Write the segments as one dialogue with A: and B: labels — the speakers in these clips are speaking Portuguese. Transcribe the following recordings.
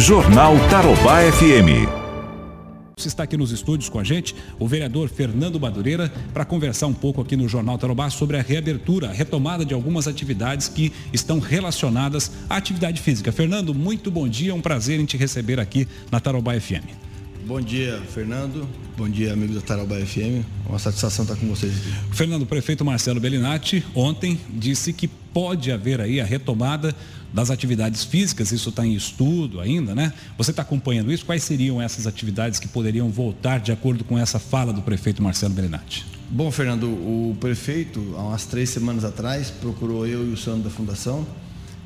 A: Jornal Tarobá FM.
B: Está aqui nos estúdios com a gente o vereador Fernando Madureira para conversar um pouco aqui no Jornal Tarobá sobre a reabertura, a retomada de algumas atividades que estão relacionadas à atividade física. Fernando, muito bom dia, é um prazer em te receber aqui na Tarobá FM.
C: Bom dia, Fernando. Bom dia, amigos da Tarobá FM. Uma satisfação estar com vocês aqui.
B: Fernando, o prefeito Marcelo Bellinati ontem disse que pode haver aí a retomada das atividades físicas, isso está em estudo ainda, né? Você está acompanhando isso? Quais seriam essas atividades que poderiam voltar de acordo com essa fala do prefeito Marcelo Berenati?
C: Bom, Fernando, o prefeito, há umas três semanas atrás, procurou eu e o Sandro da Fundação,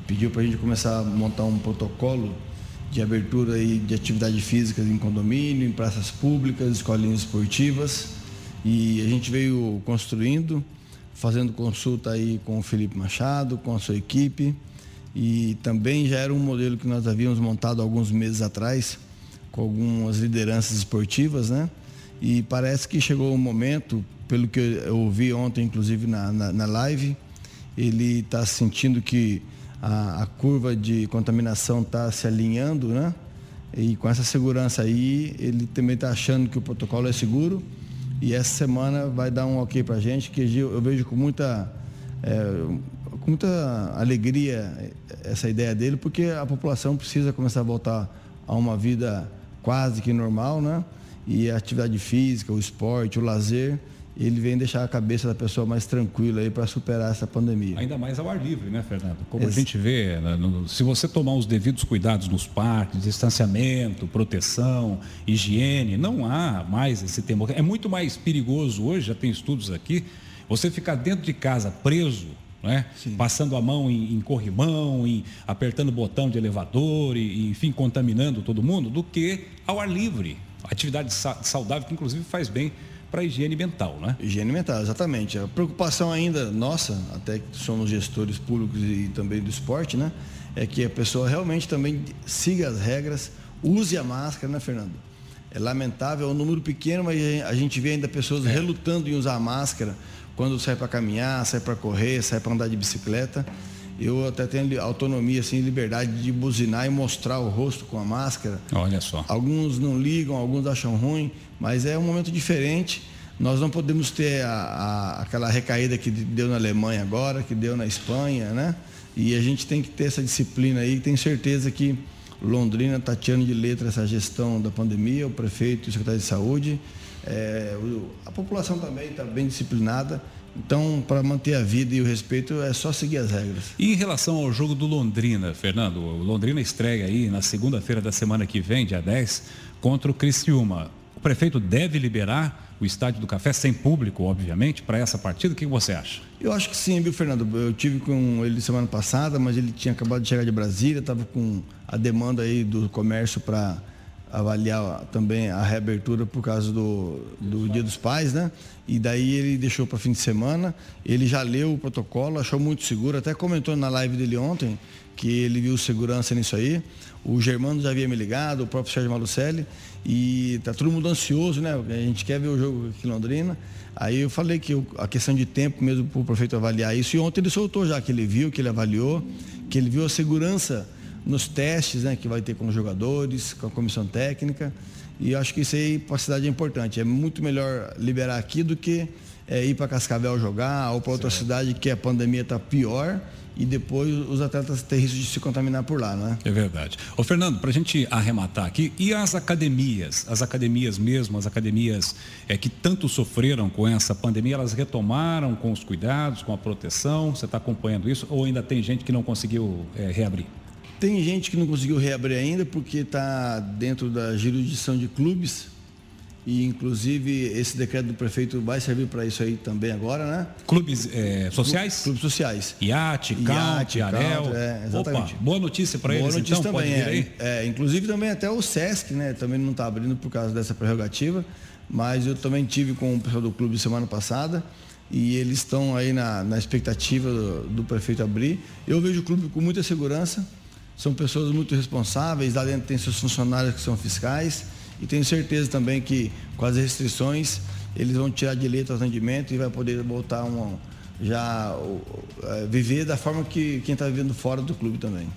C: pediu para a gente começar a montar um protocolo de abertura aí de atividades físicas em condomínio, em praças públicas, escolinhas esportivas. E a gente veio construindo, fazendo consulta aí com o Felipe Machado, com a sua equipe e também já era um modelo que nós havíamos montado alguns meses atrás com algumas lideranças esportivas, né? E parece que chegou o momento, pelo que eu ouvi ontem, inclusive na, na, na live, ele está sentindo que a, a, curva de contaminação está se alinhando, né? E com essa segurança aí, ele também está achando que o protocolo é seguro. E essa semana vai dar um ok para a gente, que eu vejo com muita é, com muita alegria essa ideia dele, porque a população precisa começar a voltar a uma vida quase que normal, né? E a atividade física, o esporte, o lazer, ele vem deixar a cabeça da pessoa mais tranquila aí para superar essa pandemia.
B: Ainda mais ao ar livre, né, Fernando? Como Esse... a gente vê, né, se você tomar os devidos cuidados nos parques, distanciamento, proteção, higiene, não há mais esse temor. É muito mais perigoso hoje, já tem estudos aqui, você ficar dentro de casa preso né? passando a mão em, em corrimão, em, apertando o botão de elevador, e, enfim, contaminando todo mundo, do que ao ar livre. Atividade saudável que inclusive faz bem para a higiene mental, né?
C: Higiene mental, exatamente. A preocupação ainda nossa, até que somos gestores públicos e também do esporte, né? É que a pessoa realmente também siga as regras, use a máscara, né, Fernando? É lamentável, é um número pequeno, mas a gente vê ainda pessoas é. relutando em usar a máscara quando sai para caminhar, sai para correr, sai para andar de bicicleta. Eu até tenho autonomia, assim, liberdade de buzinar e mostrar o rosto com a máscara.
B: Olha só.
C: Alguns não ligam, alguns acham ruim, mas é um momento diferente. Nós não podemos ter a, a, aquela recaída que deu na Alemanha agora, que deu na Espanha, né? E a gente tem que ter essa disciplina aí. Tenho certeza que Londrina está tirando de letra essa gestão da pandemia, o prefeito e o secretário de saúde. É, o, a população também está bem disciplinada. Então, para manter a vida e o respeito, é só seguir as regras.
B: E em relação ao jogo do Londrina, Fernando, o Londrina estreia aí na segunda-feira da semana que vem, dia 10, contra o Criciúma. O prefeito deve liberar o Estádio do Café, sem público, obviamente, para essa partida? O que você acha?
C: Eu acho que sim, viu, Fernando? Eu tive com ele semana passada, mas ele tinha acabado de chegar de Brasília, estava com a demanda aí do comércio para avaliar também a reabertura por causa do, do Dia dos Pais, né? E daí ele deixou para fim de semana. Ele já leu o protocolo, achou muito seguro, até comentou na live dele ontem que ele viu segurança nisso aí. O Germano já havia me ligado, o próprio Sérgio Malucelli, e tá todo mundo ansioso, né? A gente quer ver o jogo aqui em Londrina. Aí eu falei que a questão de tempo mesmo para o prefeito avaliar isso, e ontem ele soltou já que ele viu, que ele avaliou, que ele viu a segurança nos testes né, que vai ter com os jogadores, com a comissão técnica. E acho que isso aí para a cidade é importante. É muito melhor liberar aqui do que é, ir para Cascavel jogar ou para outra certo. cidade que a pandemia está pior e depois os atletas têm risco de se contaminar por lá, não é?
B: É verdade. Ô Fernando, para a gente arrematar aqui, e as academias, as academias mesmo, as academias é, que tanto sofreram com essa pandemia, elas retomaram com os cuidados, com a proteção? Você está acompanhando isso ou ainda tem gente que não conseguiu é, reabrir?
C: Tem gente que não conseguiu reabrir ainda porque está dentro da jurisdição de clubes. E inclusive esse decreto do prefeito vai servir para isso aí também agora, né?
B: Clubes é, sociais?
C: Clubes sociais.
B: IAT, CAUT, Anel.
C: É, exatamente.
B: Opa, boa notícia para eles,
C: notícia
B: então,
C: também, é, é, inclusive também até o SESC, né? Também não está abrindo por causa dessa prerrogativa. Mas eu também tive com o pessoal do clube semana passada e eles estão aí na, na expectativa do, do prefeito abrir. Eu vejo o clube com muita segurança são pessoas muito responsáveis, lá dentro tem seus funcionários que são fiscais e tenho certeza também que com as restrições eles vão tirar de letra o atendimento e vai poder voltar um, já é, viver da forma que quem está vivendo fora do clube também.